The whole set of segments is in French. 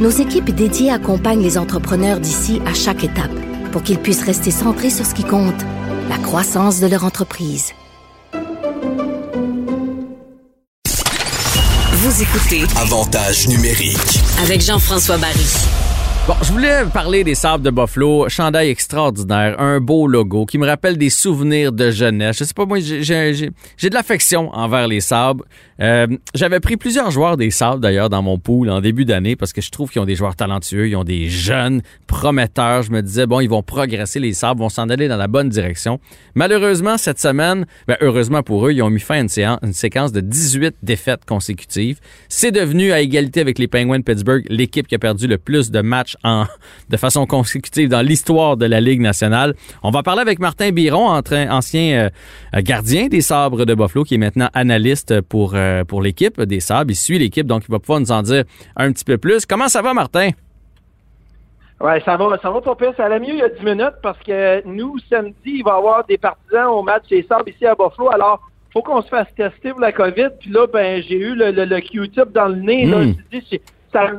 nos équipes dédiées accompagnent les entrepreneurs d'ici à chaque étape pour qu'ils puissent rester centrés sur ce qui compte, la croissance de leur entreprise. Vous écoutez Avantage numérique. avec Jean-François Barry. Bon, je voulais parler des sables de Buffalo. Chandail extraordinaire, un beau logo qui me rappelle des souvenirs de jeunesse. Je sais pas, moi, j'ai- de l'affection envers les sabres. Euh, J'avais pris plusieurs joueurs des sabres, d'ailleurs, dans mon pool en début d'année parce que je trouve qu'ils ont des joueurs talentueux, ils ont des jeunes prometteurs. Je me disais, bon, ils vont progresser, les sabres vont s'en aller dans la bonne direction. Malheureusement, cette semaine, ben, heureusement pour eux, ils ont mis fin à une, séan- une séquence de 18 défaites consécutives. C'est devenu, à égalité avec les Penguins de Pittsburgh, l'équipe qui a perdu le plus de matchs en, de façon consécutive dans l'histoire de la Ligue nationale. On va parler avec Martin Biron, ancien euh, gardien des Sabres de Buffalo, qui est maintenant analyste pour, euh, pour l'équipe des Sabres. Il suit l'équipe, donc il va pouvoir nous en dire un petit peu plus. Comment ça va, Martin? Ouais, ça va, ça va pas pire. Ça allait mieux il y a 10 minutes parce que nous, samedi, il va y avoir des partisans au match des Sabres ici à Buffalo. Alors, faut qu'on se fasse tester pour la COVID. Puis là, ben, j'ai eu le, le, le Q-tip dans le nez. Là, Mm. Je te dis, c'est- ça,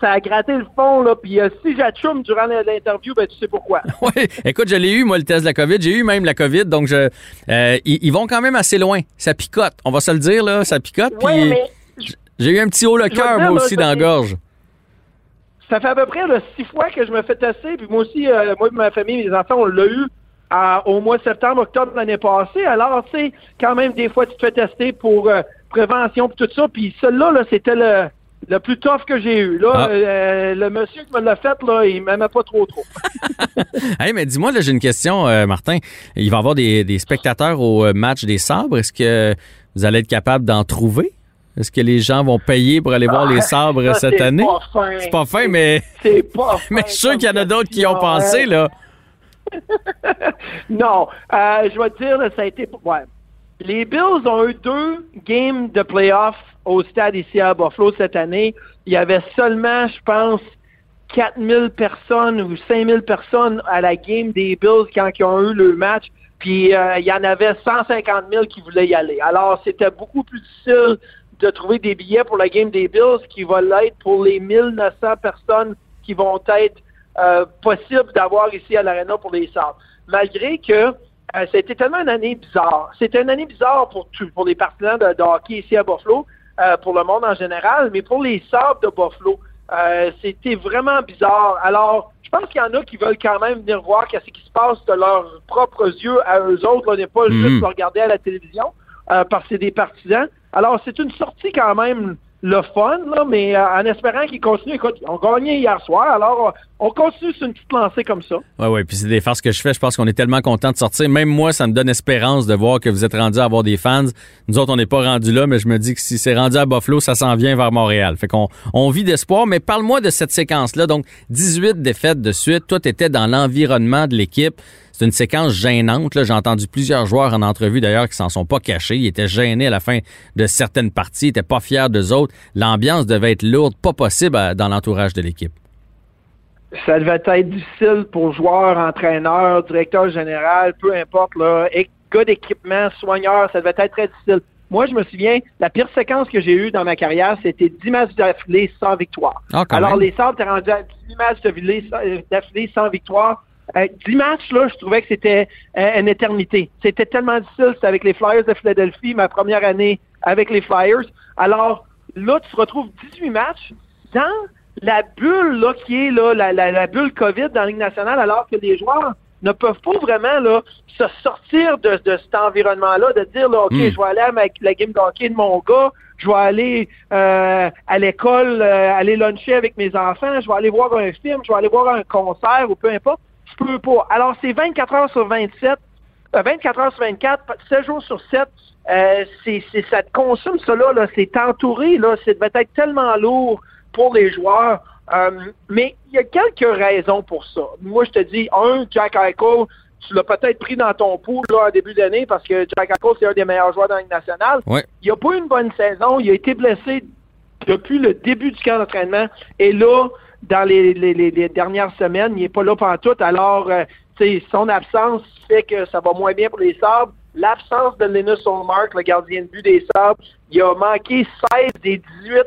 ça a gratté le fond. Là. Puis euh, si j'achoume durant l'interview, ben, tu sais pourquoi. Oui, écoute, je l'ai eu, moi, le test de la COVID. J'ai eu même la COVID, donc je, euh, ils, ils vont quand même assez loin. Ça picote, on va se le dire, là, ça picote. Puis mais J'ai eu un petit haut le cœur, moi aussi, dans la gorge. ça fait à peu près là, six fois que je me fais tester. Puis moi aussi, euh, moi et ma famille, mes enfants, on l'a eu à- au mois de septembre, octobre de l'année passée. Alors, tu sais, quand même, des fois, tu te fais tester pour prévention et tout ça. Puis celui-là, là, c'était le, le plus tough que j'ai eu. Là, Ah. euh, le monsieur qui me l'a fait, là, il m'aimait pas trop trop. Hey, mais dis-moi, là, j'ai une question, euh, Martin. Il va y avoir des, des spectateurs au euh, match des sabres. Est-ce que vous allez être capable d'en trouver? Est-ce que les gens vont payer pour aller voir les sabres Ah, Ça, cette année? C'est pas fin, mais, C'est pas fin mais je suis sûr qu'il y en a d'autres qui y ont pensé, hein. là. Non, euh, je vais te dire, ça a été. Ouais. Les Bills ont eu deux games de playoffs au stade ici à Buffalo cette année. Il y avait seulement, je pense, 4000 personnes ou 5000 personnes à la game des Bills quand ils ont eu le match. Puis euh, il y en avait 150 000 qui voulaient y aller. Alors c'était beaucoup plus difficile de trouver des billets pour la game des Bills qui va l'être pour les 1900 personnes qui vont être euh, possibles d'avoir ici à l'Arena pour les Sabres. Malgré que euh, c'était tellement une année bizarre. C'était une année bizarre pour, tout- pour les partisans de, de hockey ici à Buffalo, euh, pour le monde en général, mais pour les Sabres de Buffalo, euh, c'était vraiment bizarre. Alors, je pense qu'il y en a qui veulent quand même venir voir qu'est-ce qui se passe de leurs propres yeux à eux autres. On n'est pas Mhm. juste le regarder à la télévision euh, parce que c'est des partisans. Alors, c'est une sortie quand même le fun, là, mais euh, en espérant qu'ils continuent. Écoute, ils ont gagné hier soir, alors euh, on continue sur une petite lancée comme ça. Ouais, ouais. Puis c'est des farces que je fais. Je pense qu'on est tellement content de sortir. Même moi, ça me donne espérance de voir que vous êtes rendu à avoir des fans. Nous autres, on n'est pas rendu là, mais je me dis que si c'est rendu à Buffalo, ça s'en vient vers Montréal. Fait qu'on on vit d'espoir. Mais parle-moi de cette séquence-là. Donc, 18 défaites de suite. Toi, t'étais dans l'environnement de l'équipe. C'est une séquence gênante. J'ai entendu plusieurs joueurs en entrevue d'ailleurs qui s'en sont pas cachés. Ils étaient gênés à la fin de certaines parties. Ils étaient pas fiers d'eux autres. L'ambiance devait être lourde, pas possible à- dans l'entourage de l'équipe. ça devait être difficile pour joueurs, entraîneurs, directeur général, peu importe, là, gars d'équipement, soigneurs, ça devait être très difficile. Moi, je me souviens, la pire séquence que j'ai eue dans ma carrière, c'était 10 matchs d'affilée sans victoire. Ah, Alors, même. les Sabres étaient rendus à 10 matchs euh, d'affilée sans victoire. Euh, 10 matchs, là, je trouvais que c'était euh, une éternité. C'était tellement difficile. C'était avec les Flyers de Philadelphie, ma première année avec les Flyers. Alors, là, tu te retrouves 18 matchs dans la bulle là, qui est là, la, la, la bulle COVID dans la Ligue nationale, alors que les joueurs ne peuvent pas vraiment là, se sortir de, de cet environnement-là, de dire là, OK, Mm. je vais aller à ma- la game de hockey de mon gars, je vais aller euh, à l'école, euh, aller luncher avec mes enfants, je vais aller voir un film, je vais aller voir un concert ou peu importe. Je peux pas. Alors, c'est 24 heures sur 27, euh, 24 heures sur 24, 7 jours sur 7. Euh, c'est, ça te consomme, ça là, c'est entouré, là, c'est devait être tellement lourd pour les joueurs. Euh, mais il y a quelques raisons pour ça. Moi, je te dis, un, Jack Eichel, tu l'as peut-être pris dans ton pool là, en début d'année parce que Jack Eichel, c'est un des meilleurs joueurs dans la Ligue nationale. Ouais. Il n'a pas eu une bonne saison. Il a été blessé depuis le début du camp d'entraînement. Et là, dans les, dernières semaines, il n'est pas là pendant tout. Alors, euh, son absence fait que ça va moins bien pour les Sabres. L'absence de Linus Olmark, le gardien de but des Sabres, il a manqué 16 des 18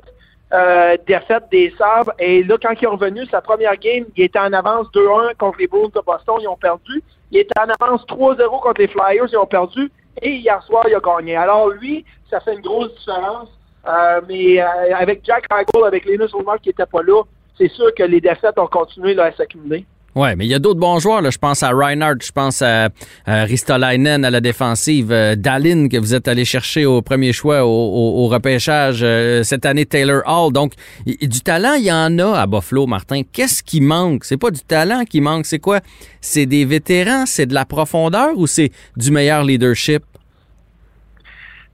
euh, défaites des Sabres. Et là, quand il est revenu, sa première game, il était en avance 2-1 contre les Bruins de Boston, ils ont perdu. Il était en avance 3-0 contre les Flyers, ils ont perdu. Et hier soir, il a gagné. Alors lui, ça fait une grosse différence. Euh, mais avec Jack Eichel, avec Linus Olmark qui n'était pas là, c'est sûr que les défaites ont continué là, s'accumuler. Ouais, mais il y a d'autres bons joueurs. Je pense à Reinhardt, je pense à, à Ristolainen à la défensive, euh, Dallin que vous êtes allé chercher au premier choix au, repêchage euh, cette année, Taylor Hall. Donc, du talent, il y en a à Buffalo, Martin. Qu'est-ce qui manque? C'est pas du talent qui manque, c'est quoi? C'est des vétérans, c'est de la profondeur ou c'est du meilleur leadership?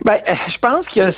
Ben, euh, je pense que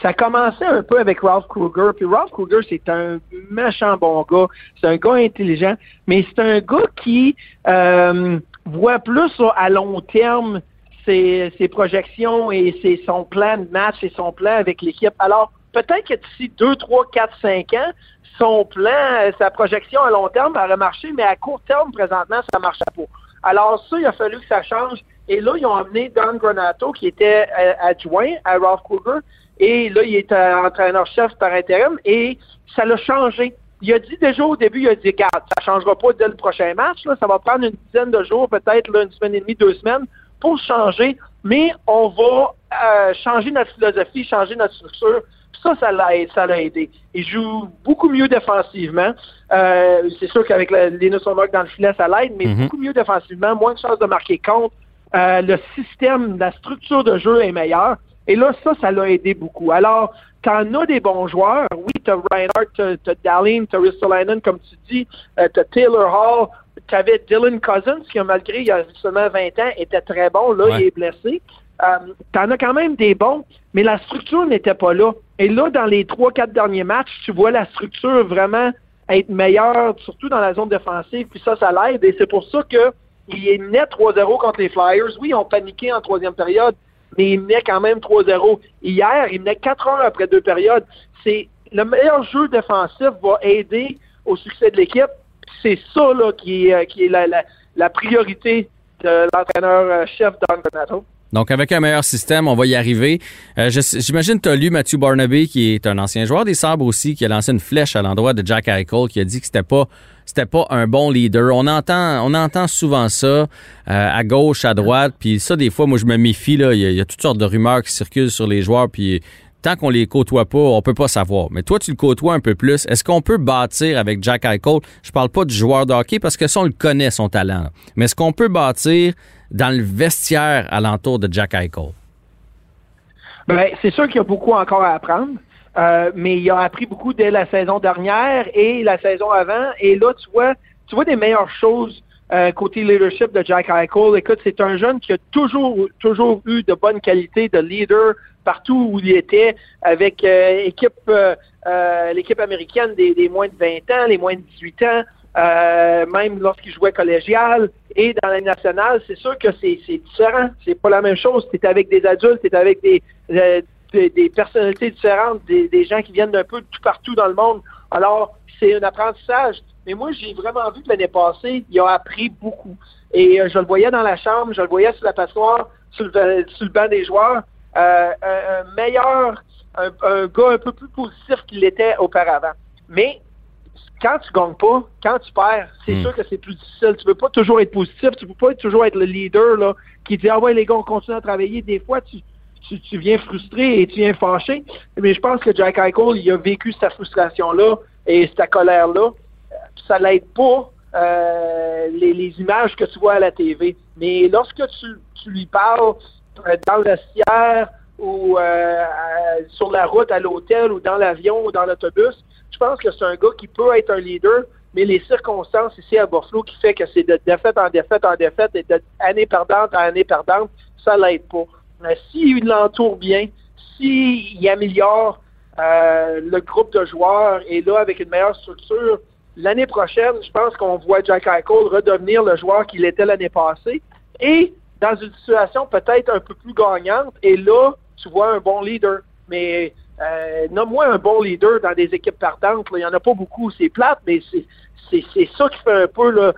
ça commençait un peu avec Ralph Kruger. Puis Ralph Kruger, c'est un méchant bon gars. C'est un gars intelligent, mais c'est un gars qui euh, voit plus à long terme ses, projections et ses, son plan de match et son plan avec l'équipe. Alors, peut-être que d'ici 2, 3, 4, 5 ans, son plan, euh, sa projection à long terme aurait marché, mais à court terme, présentement, ça ne marchait pas. Alors ça, il a fallu que ça change. Et là, ils ont amené Don Granato, qui était euh, adjoint à Ralph Kruger. Et là, il est euh, entraîneur-chef par intérim. Et ça l'a changé. Il a dit déjà au début, il a dit, regarde, ça changera pas dès le prochain match. Là. Ça va prendre une dizaine de jours, peut-être une semaine et demie, deux semaines, pour changer. Mais on va euh, changer notre philosophie, changer notre structure. Ça, ça l'a aidé- ça l'a aidé. Il joue beaucoup mieux défensivement. Euh, c'est sûr qu'avec Linus Olmark dans le filet, ça l'aide, mais Mhm. beaucoup mieux défensivement, moins de chances de marquer contre. Euh, le système, la structure de jeu est meilleure. Et là, ça, ça l'a aidé beaucoup. Alors, t'en as des bons joueurs. Oui, t'as Reinhardt, t'as, t'as Dallin, t'as Ristolainen, comme tu dis, euh, t'as Taylor Hall, t'avais Dylan Cousins, qui, malgré il y a seulement 20 ans, était très bon. Là, Ouais. il est blessé. Euh, t'en as quand même des bons, mais la structure n'était pas là. Et là, dans les trois, quatre derniers matchs, tu vois la structure vraiment être meilleure, surtout dans la zone défensive, puis ça, ça l'aide. Et c'est pour ça que il est net 3-0 contre les Flyers. Oui, ils ont paniqué en troisième période, mais il menait quand même 3-0. Hier, il menait 4 heures après deux périodes. C'est le meilleur jeu défensif va aider au succès de l'équipe. C'est ça là, qui, est, euh, la, priorité de l'entraîneur-chef Don Donato. Donc, avec un meilleur système, on va y arriver. Euh, J'imagine tu as lu Matthew Barnaby, qui est un ancien joueur des Sabres aussi, qui a lancé une flèche à l'endroit de Jack Eichel, qui a dit que c'était pas c'était pas un bon leader. On entend on entend souvent ça euh, à gauche, à droite, puis ça des fois moi je me méfie là, il y, y a toutes sortes de rumeurs qui circulent sur les joueurs puis tant qu'on les côtoie pas, on peut pas savoir. Mais toi tu le côtoies un peu plus. Est-ce qu'on peut bâtir avec Jack Eichel Je parle pas du joueur de hockey parce que ça on le connaît son talent. Mais est-ce qu'on peut bâtir dans le vestiaire alentour de Jack Eichel Ben, c'est sûr qu'il y a beaucoup encore à apprendre, euh, mais il a appris beaucoup dès la saison dernière et la saison avant. Et là, tu vois, tu vois des meilleures choses euh, côté leadership de Jack Eichel. Écoute, c'est un jeune qui a toujours, toujours eu de bonnes qualités de leader partout où il était, avec euh, équipe, euh, euh, l'équipe américaine des, des moins de 20 ans, les moins de 18 ans. Euh, même lorsqu'il jouait collégial et dans la nationale, c'est sûr que c'est différent. C'est pas la même chose. Tu avec des adultes, tu avec des, euh, des, des personnalités différentes, des, des gens qui viennent d'un peu de tout partout dans le monde. Alors, c'est un apprentissage. Mais moi, j'ai vraiment vu que l'année passée, il a appris beaucoup. Et euh, je le voyais dans la chambre, je le voyais sur la passoire, sur le, sur le banc des joueurs. Euh, un, un meilleur, un, un gars un peu plus positif qu'il l'était auparavant. Mais quand tu gagnes pas, quand tu perds, c'est Hmm. sûr que c'est plus difficile. Tu peux pas toujours être positif, tu peux pas être toujours être le leader là, qui dit Ah ouais, les gars, on continue à travailler. Des fois, tu, tu, tu viens frustré et tu viens fâché. Mais je pense que Jack Eichel, il a vécu cette frustration-là et cette colère-là. Euh, Ça l'aide pas euh, les, les images que tu vois à la TV. Mais lorsque tu, tu lui parles euh, dans le vestiaire ou euh, sur la route à l'hôtel ou dans l'avion ou dans l'autobus, je pense que c'est un gars qui peut être un leader, mais les circonstances ici à Buffalo qui fait que c'est de défaite en défaite en défaite et d'année perdante en année perdante, ça l'aide pas. Mais s'il l'entoure bien, s'il améliore euh, le groupe de joueurs est là avec une meilleure structure. L'année prochaine, je pense qu'on voit Jack Eichel redevenir le joueur qu'il était l'année passée et dans une situation peut-être un peu plus gagnante. Et là, tu vois un bon leader. Mais euh, nomme-moi un bon leader dans des équipes partantes. Il n'y en a pas beaucoup. C'est plate, mais c'est, ça qui fait un peu le-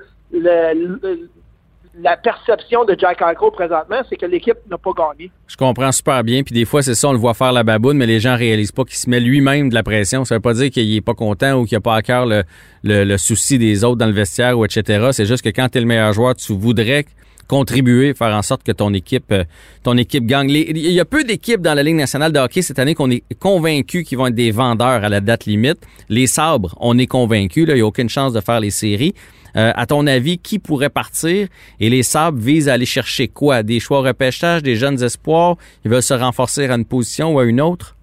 la perception de Jack Eichel présentement, c'est que l'équipe n'a pas gagné. Je comprends super bien. Puis des fois, c'est ça, on le voit faire la baboune, mais les gens réalisent pas qu'il se met lui-même de la pression. Ça veut pas dire qu'il est pas content ou qu'il a pas à cœur le, le- souci des autres dans le vestiaire ou etc. C'est juste que quand tu es le meilleur joueur, tu voudrais contribuer, faire en sorte que ton équipe, euh, ton équipe gagne. Il y a peu d'équipes dans la Ligue nationale de hockey cette année qu'on est convaincu qu'ils vont être des vendeurs à la date limite. Les sabres, on est convaincu. Il n'y a aucune chance de faire les séries. Euh, à ton avis, qui pourrait partir? Et les sabres visent à aller chercher quoi? Des choix au repêchage, des jeunes espoirs? Ils veulent se renforcer à une position ou à une autre?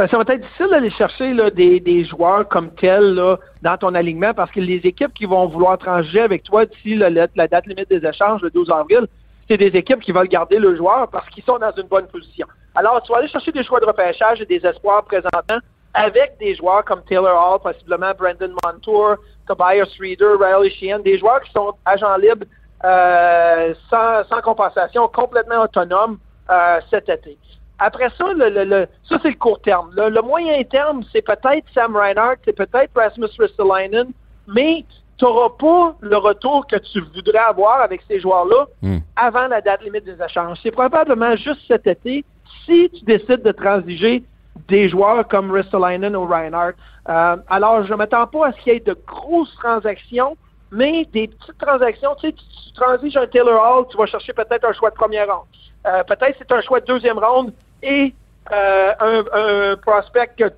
Ben, ça va être difficile d'aller chercher des, joueurs comme tels dans ton alignement parce que les équipes qui vont vouloir trancher avec toi d'ici la, date limite des échanges, le 12 avril, c'est des équipes qui veulent garder le joueur parce qu'ils sont dans une bonne position. Alors, tu vas aller chercher des choix de repêchage et des espoirs présentement avec des joueurs comme Taylor Hall, possiblement Brandon Montour, Tobias Reader, Riley Sheehan, des joueurs qui sont agents libres euh, sans, sans compensation, complètement autonomes euh, cet été. Après ça, le, le- le- ça c'est le court terme. Le, le moyen terme, c'est peut-être Sam Reinhardt, c'est peut-être Rasmus Ristolainen, mais tu n'auras pas le retour que tu voudrais avoir avec ces joueurs-là Hmm. avant la date limite des échanges. C'est probablement juste cet été, si tu décides de transiger des joueurs comme Ristolainen ou Reinhardt. Euh, alors, je ne m'attends pas à ce qu'il y ait de grosses transactions, mais des petites transactions. Tu sais, tu, tu transiges un Taylor Hall, tu vas chercher peut-être un choix de première ronde. Euh, peut-être c'est un choix de deuxième ronde et euh, un, prospect que,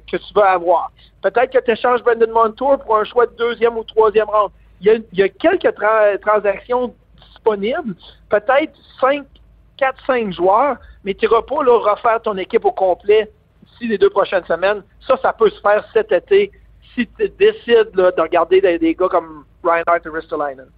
tu vas avoir. Peut-être que tu échanges Brendan Montour pour un choix de deuxième ou troisième ronde. Il y a, quelques tra- transactions disponibles, peut-être 5, 4, 5 joueurs, mais tu n'iras pas refaire ton équipe au complet d'ici les deux prochaines semaines. Ça, ça peut se faire cet été si tu décides de regarder des, gars comme Reinhardt et Ristolainen.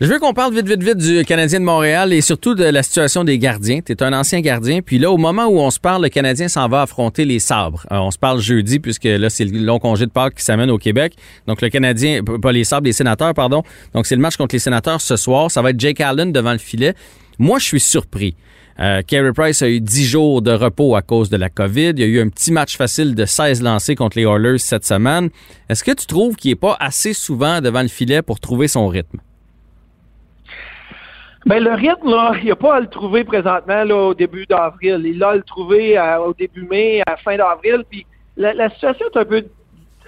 Je veux qu'on parle vite, vite, vite du Canadien de Montréal et surtout de la situation des gardiens. Tu es un ancien gardien. Puis là, au moment où on se parle, le Canadien s'en va affronter les sabres. Euh, on se parle jeudi, puisque là, c'est le long congé de Pâques qui s'amène au Québec. Donc, le Canadien, pas les sabres, les sénateurs, pardon. Donc, c'est le match contre les sénateurs ce soir. Ça va être Jake Allen devant le filet. Moi, je suis surpris. Euh, Carey Price a eu 10 jours de repos à cause de la COVID. Il y a eu un petit match facile de 16 lancés contre les Oilers cette semaine. Est-ce que tu trouves qu'il n'est pas assez souvent devant le filet pour trouver son rythme? Ben, le rythme, là, il n'y a pas à le trouver présentement là, au début d'avril. Il a à le trouver à- au début mai, à fin d'avril. Puis la, la situation est un peu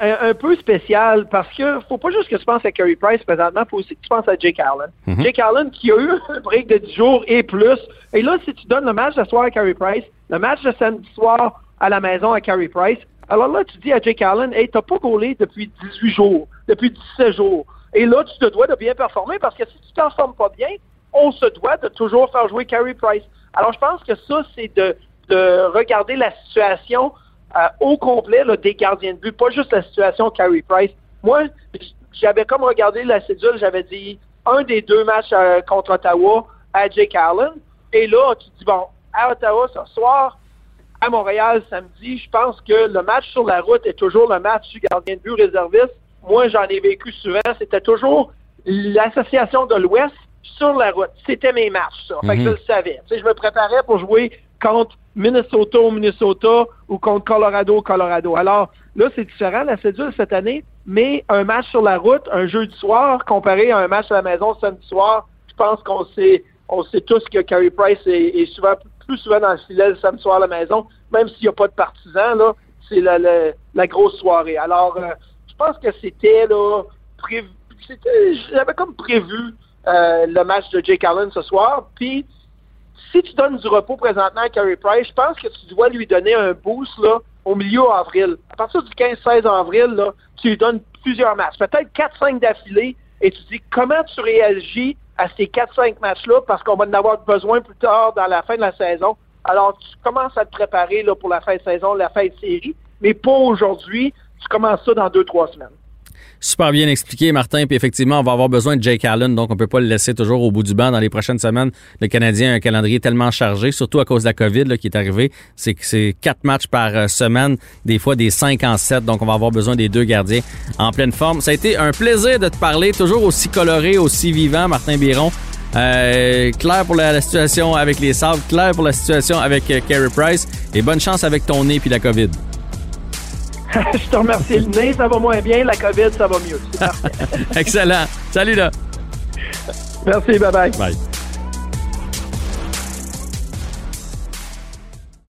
un, un peu spéciale parce que faut pas juste que tu penses à Carey Price présentement, faut aussi que tu penses à Jake Allen. Jake Allen qui a eu un break de 10 jours et plus. Et là, si tu donnes le match de soir à Carey Price, le match de samedi soir à la maison à Carey Price, alors là, tu dis à Jake Allen, hey, t'as pas gaulé depuis 18 jours, depuis 17 jours. Et là, tu te dois de bien performer parce que si tu t'en formes pas bien, on se doit de toujours faire jouer Carey Price. Alors, je pense que ça, c'est de, de regarder la situation euh, au complet des gardiens de but, pas juste la situation Carey Price. Moi, j'avais comme regardé la cédule, j'avais dit un des deux matchs euh, contre Ottawa à Jake Allen. Et là, tu dis, bon, à Ottawa ce soir, à Montréal samedi, je pense que le match sur la route est toujours le match du gardien de but réserviste. Moi, j'en ai vécu souvent. C'était toujours l'association de l'Ouest sur la route. C'était mes matchs, ça. Fait que Mhm. je le savais. Tu sais, je me préparais pour jouer contre Minnesota au Minnesota ou contre Colorado au Colorado. Alors, là, c'est différent, la cédule cette année, mais un match sur la route, un jeudi soir, comparé à un match à la maison samedi soir, je pense qu'on sait, on sait tous que Carey Price est, est souvent plus souvent dans le filet le samedi soir à la maison, même s'il n'y a pas de partisans, là, c'est la, la, la grosse soirée. Alors, euh, je pense que c'était là prévu. c'était- J'avais comme prévu euh, le match de Jake Allen ce soir. Puis, si tu donnes du repos présentement à Carey Price, je pense que tu dois lui donner un boost là, au milieu avril. À partir du 15-16 avril, là, tu lui donnes plusieurs matchs, peut-être 4-5 d'affilée, et tu dis comment tu réagis à ces 4-5 matchs-là, parce qu'on va en avoir besoin plus tard dans la fin de la saison. Alors, tu commences à te préparer là, pour la fin de saison, la fin de série, mais pas aujourd'hui. Tu commences ça dans 2-3 semaines. Super bien expliqué, Martin. Puis effectivement, on va avoir besoin de Jake Allen, donc on peut pas le laisser toujours au bout du banc dans les prochaines semaines. Le Canadien a un calendrier tellement chargé, surtout à cause de la COVID qui est arrivé. C'est que c'est quatre matchs par euh, semaine, des fois des cinq en sept. Donc on va avoir besoin des deux gardiens en pleine forme. Ça a été un plaisir de te parler, toujours aussi coloré, aussi vivant, Martin Biron. Euh, clair pour la, situation avec les sables, clair pour la situation avec euh, Price et bonne chance avec ton nez puis la COVID. Je te remercie. Le nez, ça va moins bien. La COVID, ça va mieux. Excellent. Salut là. Merci, bye-bye. Bye.